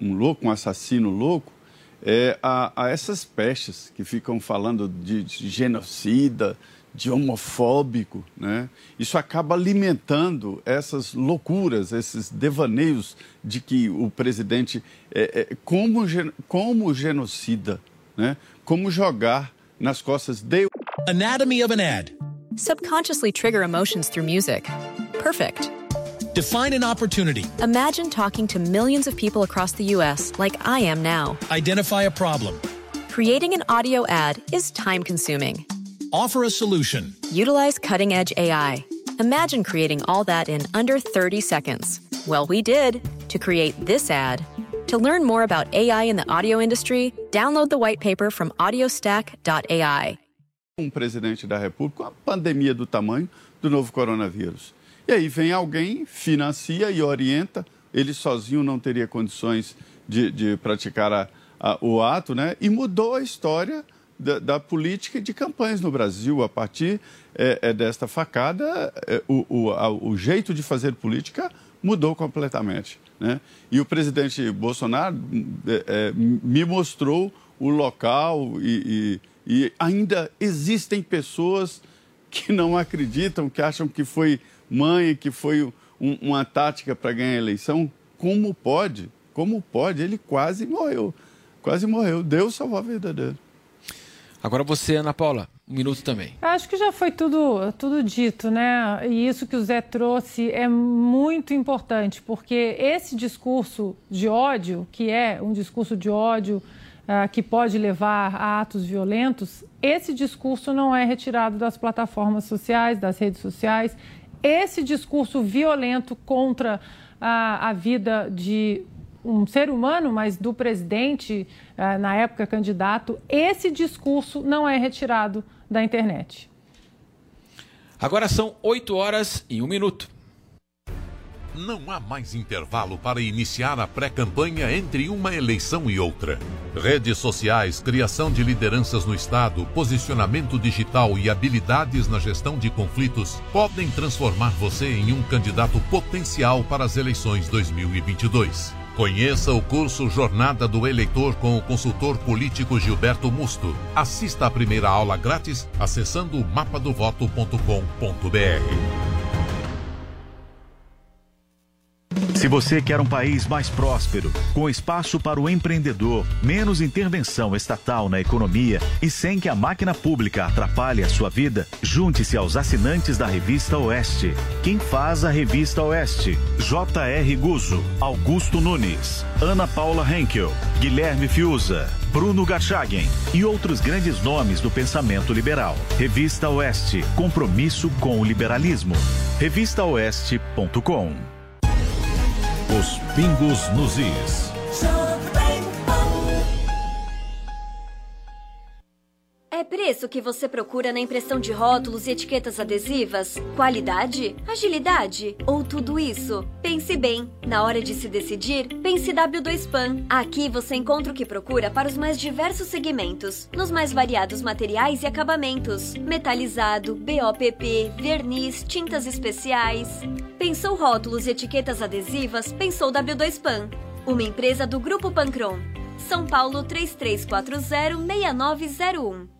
um louco, um assassino louco, é, a, a essas pestes que ficam falando de, de, genocida, de homofóbico, né? Isso acaba alimentando essas loucuras, esses devaneios de que o presidente é, é como, como genocida, né? Como jogar nas costas de Anatomy of an ad. Subconsciously trigger emotions through music. Perfect. Define an opportunity. Imagine talking to millions of people across the U.S. like I am now. Identify a problem. Creating an audio ad is time consuming. Offer a solution. Utilize cutting edge AI. Imagine creating all that in under 30 seconds. Well, we did to create this ad. To learn more about AI in the audio industry, download the white paper from audiostack.ai. Um presidente da República, uma pandemia do tamanho do novo coronavírus. E aí vem alguém, financia e orienta. Ele sozinho não teria condições de, de praticar a, a, o ato, né? E mudou a história da, da, política de campanhas no Brasil. A partir é, é desta facada, é, o, o, a, o jeito de fazer política mudou completamente. Né? E o presidente Bolsonaro é, é me mostrou o local e, e, e ainda existem pessoas que não acreditam, que acham que foi mãe, que foi um, uma tática para ganhar a eleição. Como pode? Como pode? Ele quase morreu. Quase morreu. Deus salvou a vida dele. Agora você, Ana Paula, um minuto também. Acho que já foi tudo, tudo dito, né? E isso que o Zé trouxe é muito importante, porque esse discurso de ódio, que é um discurso de ódio uh, que pode levar a atos violentos, esse discurso não é retirado das plataformas sociais, das redes sociais, esse discurso violento contra a, a vida de um ser humano, mas do presidente, eh, na época candidato, esse discurso não é retirado da internet. Agora são 8 horas e 1 minuto. Não há mais intervalo para iniciar a pré-campanha entre uma eleição e outra. Redes sociais, criação de lideranças no Estado, posicionamento digital e habilidades na gestão de conflitos podem transformar você em um candidato potencial para as eleições 2022. Conheça o curso Jornada do Eleitor com o consultor político Gilberto Musto. Assista a primeira aula grátis acessando mapadovoto.com.br. Se você quer um país mais próspero, com espaço para o empreendedor, menos intervenção estatal na economia e sem que a máquina pública atrapalhe a sua vida, junte-se aos assinantes da Revista Oeste. Quem faz a Revista Oeste? J.R. Guzo, Augusto Nunes, Ana Paula Henkel, Guilherme Fiuza, Bruno Garchagen e outros grandes nomes do pensamento liberal. Revista Oeste, compromisso com o liberalismo. Revistaoeste.com os pingos nos is. É preço que você procura na impressão de rótulos e etiquetas adesivas? Qualidade? Agilidade? Ou tudo isso? Pense bem. Na hora de se decidir, pense W2PAN. Aqui você encontra o que procura para os mais diversos segmentos, nos mais variados materiais e acabamentos: metalizado, BOPP, verniz, tintas especiais. Pensou rótulos e etiquetas adesivas? Pensou W2PAN. Uma empresa do Grupo Pancron. São Paulo 3340 6901.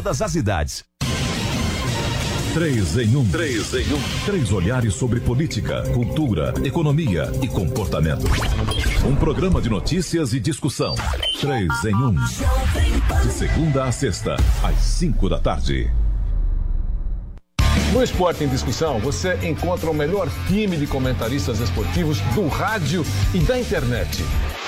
todas as idades. Três em um. Três em um. Três olhares sobre política, cultura, economia e comportamento. Um programa de notícias e discussão. Três em um. De segunda a sexta, às cinco da tarde. No Esporte em Discussão, você encontra o melhor time de comentaristas esportivos do rádio e da internet.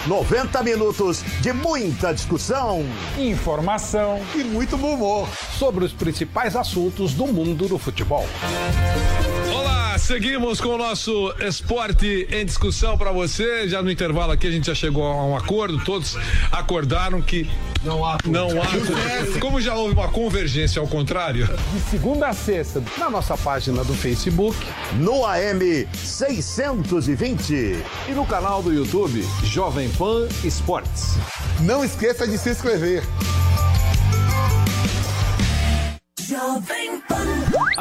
90 minutos de muita discussão, informação e muito bom humor sobre os principais assuntos do mundo do futebol. Seguimos com o nosso esporte em discussão para você. Já no intervalo aqui a gente já chegou a um acordo, todos acordaram que não há não há como já houve uma convergência ao contrário. De segunda a sexta, na nossa página do Facebook, no AM 620 e no canal do YouTube Jovem Pan Esportes. Não esqueça de se inscrever. Jovem Pan.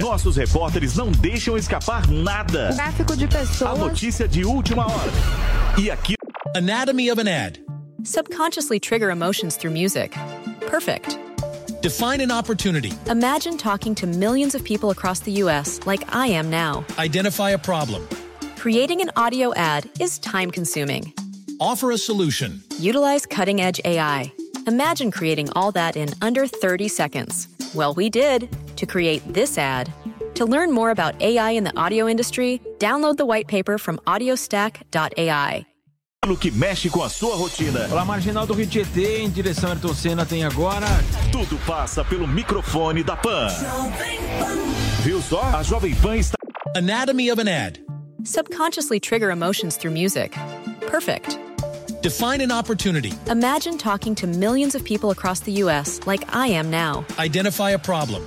Nossos repórteres não deixam escapar nada. Um Tráfico de pessoas. A notícia de última hora. E aqui. Anatomy of an ad. Subconsciously trigger emotions through music. Perfect. Define an opportunity. Imagine talking to millions of people across the U.S. like I am now. Identify a problem. Creating an audio ad is time consuming. Offer a solution. Utilize cutting edge AI. Imagine creating all that in under 30 seconds. Well, we did to create this ad. To learn more about AI in the audio industry, download the white paper from audiostack.ai. que mexe com a sua rotina. Olá, Marginal do Rio Tietê, em direção a Ayrton Senna, tem agora. Tudo passa pelo microfone da Pan. Viu só? A Jovem Pan está. Anatomy of an ad. Subconsciously trigger emotions through music. Perfect. Define an opportunity. Imagine talking to millions of people across the U.S. like I am now. Identify a problem.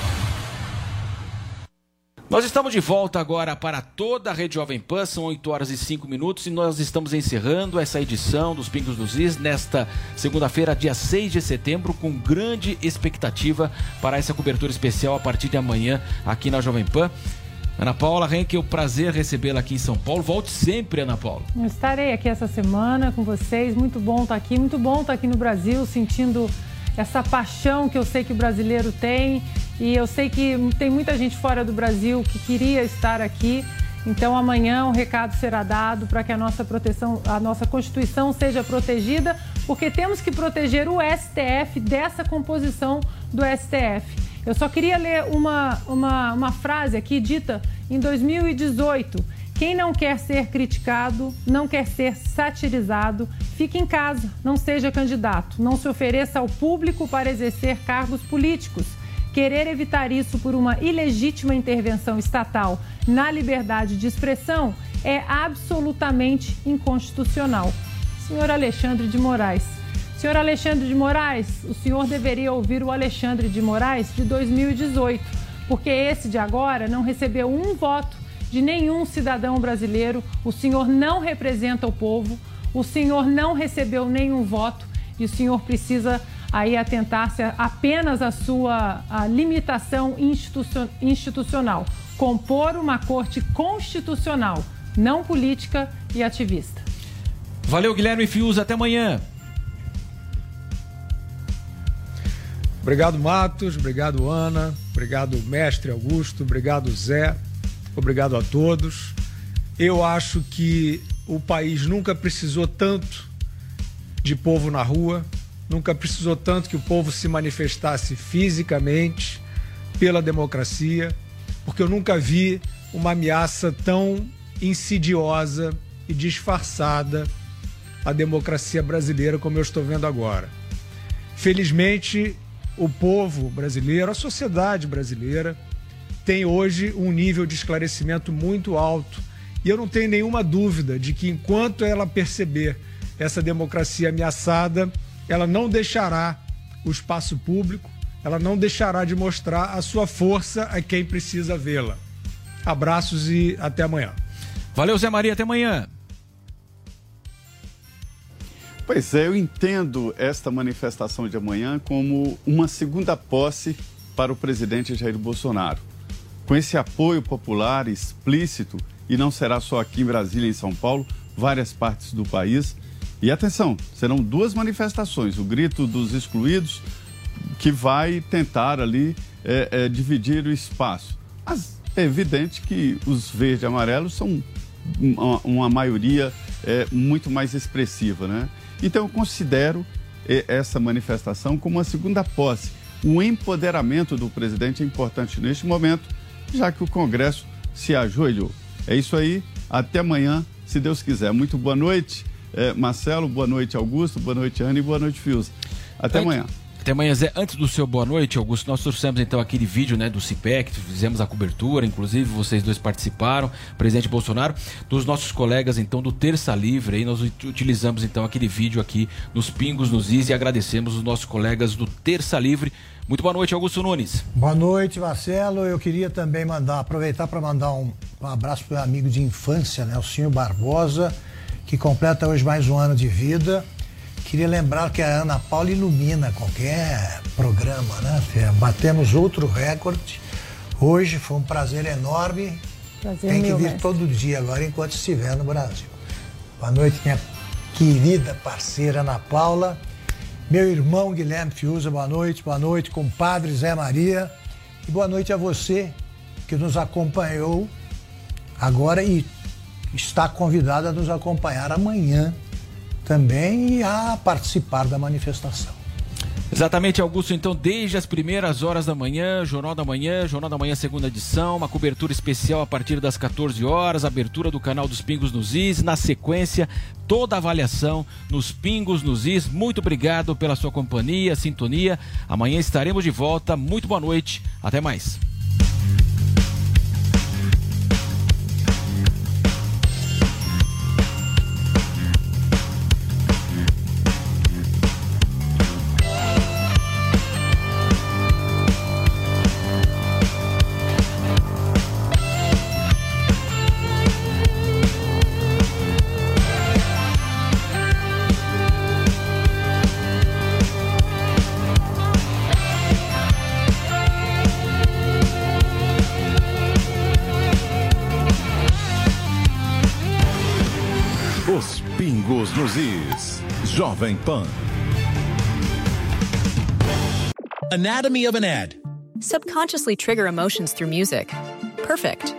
Nós estamos de volta agora para toda a Rede Jovem Pan, são 8 horas e 5 minutos e nós estamos encerrando essa edição dos Pingos dos Is nesta segunda-feira, dia 6 de setembro, com grande expectativa para essa cobertura especial a partir de amanhã aqui na Jovem Pan. Ana Paula Henke, é um prazer recebê-la aqui em São Paulo. Volte sempre, Ana Paula. Eu estarei aqui essa semana com vocês. Muito bom estar aqui, muito bom estar aqui no Brasil, sentindo essa paixão que eu sei que o brasileiro tem e eu sei que tem muita gente fora do Brasil que queria estar aqui. Então amanhã um recado será dado para que a nossa proteção, a nossa Constituição seja protegida, porque temos que proteger o STF dessa composição do STF. Eu só queria ler uma, uma, uma frase aqui dita em 2018 quem não quer ser criticado, não quer ser satirizado, fique em casa, não seja candidato, não se ofereça ao público para exercer cargos políticos. Querer evitar isso por uma ilegítima intervenção estatal na liberdade de expressão é absolutamente inconstitucional. Senhor Alexandre de Moraes. Senhor Alexandre de Moraes, o senhor deveria ouvir o Alexandre de Moraes de 2018, porque esse de agora não recebeu um voto de nenhum cidadão brasileiro. O senhor não representa o povo, o senhor não recebeu nenhum voto e o senhor precisa aí atentar-se apenas à sua à limitação institucional, compor uma corte constitucional, não política e ativista. Valeu, Guilherme Fius, até amanhã. Obrigado, Matos, obrigado, Ana, obrigado, mestre Augusto, obrigado, Zé. Obrigado a todos. Eu acho que o país nunca precisou tanto de povo na rua, nunca precisou tanto que o povo se manifestasse fisicamente pela democracia, porque eu nunca vi uma ameaça tão insidiosa e disfarçada à democracia brasileira como eu estou vendo agora. Felizmente, o povo brasileiro, a sociedade brasileira, tem hoje um nível de esclarecimento muito alto. E eu não tenho nenhuma dúvida de que enquanto ela perceber essa democracia ameaçada, ela não deixará o espaço público, ela não deixará de mostrar a sua força a quem precisa vê-la. Abraços e até amanhã. Valeu, Zé Maria, até amanhã. Pois é, eu entendo esta manifestação de amanhã como uma segunda posse para o presidente Jair Bolsonaro. Com esse apoio popular explícito, e não será só aqui em Brasília e em São Paulo, várias partes do país. E atenção, serão duas manifestações: o grito dos excluídos, que vai tentar ali é, é, dividir o espaço. Mas é evidente que os verdes e amarelos são uma, uma maioria é, muito mais expressiva, né? Então eu considero é, essa manifestação como uma segunda posse. O empoderamento do presidente é importante neste momento, já que o Congresso se ajoelhou. É isso aí, até amanhã, se Deus quiser. Muito boa noite, é, Marcelo, boa noite, Augusto, boa noite, Ana e boa noite, Fios. Até amanhã. Até amanhã, Zé. Antes do seu boa noite, Augusto, nós trouxemos então aquele vídeo né, do CIPEC, fizemos a cobertura, inclusive vocês dois participaram, presidente Bolsonaro, dos nossos colegas então do Terça Livre, aí nós utilizamos então aquele vídeo aqui nos Pingos nos Is e agradecemos os nossos colegas do Terça Livre. Muito boa noite, Augusto Nunes. Boa noite, Marcelo. Eu queria também mandar, aproveitar para mandar um, um abraço para o amigo de infância, né, o senhor Barbosa, que completa hoje mais um ano de vida. Queria lembrar que a Ana Paula ilumina qualquer programa, né? Batemos outro recorde. Hoje foi um prazer enorme. Prazer Tem que vir mestre. todo dia agora enquanto estiver no Brasil. Boa noite, minha querida parceira Ana Paula. Meu irmão Guilherme Fiuza, boa noite. Boa noite, compadre Zé Maria. E boa noite a você que nos acompanhou agora e está convidado a nos acompanhar amanhã também e a participar da manifestação. Exatamente, Augusto. Então, desde as primeiras horas da manhã, Jornal da Manhã, Jornal da Manhã, segunda edição, uma cobertura especial a partir das 14 horas, abertura do canal dos Pingos nos Is, na sequência, toda a avaliação nos Pingos nos Is. Muito obrigado pela sua companhia, sintonia. Amanhã estaremos de volta. Muito boa noite. Até mais. Pingos nos Is. Jovem Pan. Anatomy of an ad. Subconsciously trigger emotions through music. Perfect.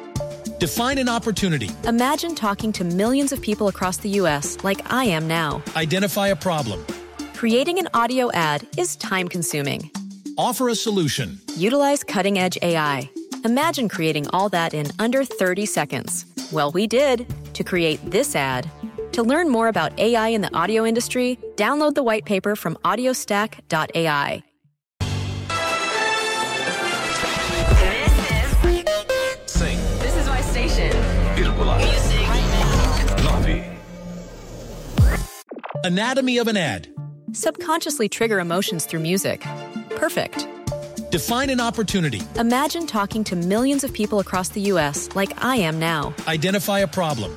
Define an opportunity. Imagine talking to millions of people across the U.S. like I am now. Identify a problem. Creating an audio ad is time consuming. Offer a solution. Utilize cutting edge AI. Imagine creating all that in under 30 seconds. Well, we did to create this ad. To learn more about AI in the audio industry, download the white paper from audiostack.ai. Sim. This is my station. Vírgula. Music. Anatomy of an ad. Subconsciously trigger emotions through music. Perfect. Define an opportunity. Imagine talking to millions of people across the U.S. like I am now. Identify a problem.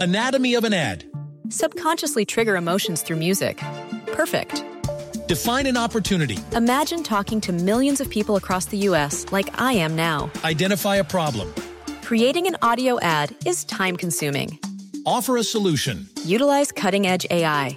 Anatomy of an ad. Subconsciously trigger emotions through music. Perfect. Define an opportunity. Imagine talking to millions of people across the US like I am now. Identify a problem. Creating an audio ad is time consuming. Offer a solution. Utilize cutting edge AI.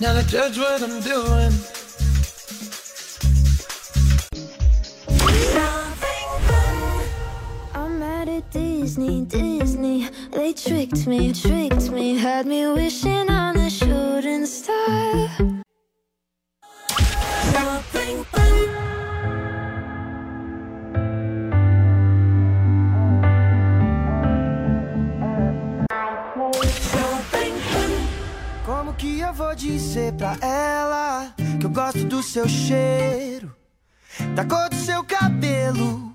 Now to judge what I'm doing. I'm mad at Disney, Disney. They tricked me, tricked me, had me wishing on a shooting star. Como que eu vou dizer pra ela que eu gosto do seu cheiro, da cor do seu cabelo?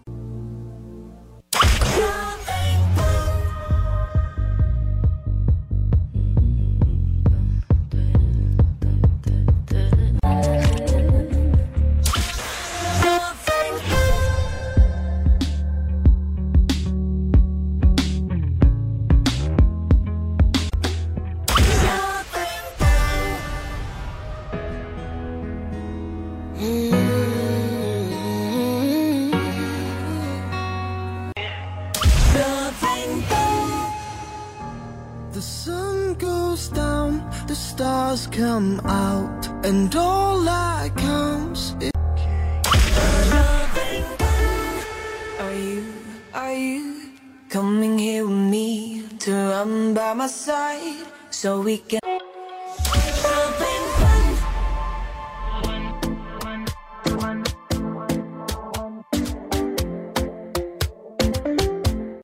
Stars come out, and all that comes is. Are you, are you coming here with me to run by my side so we can?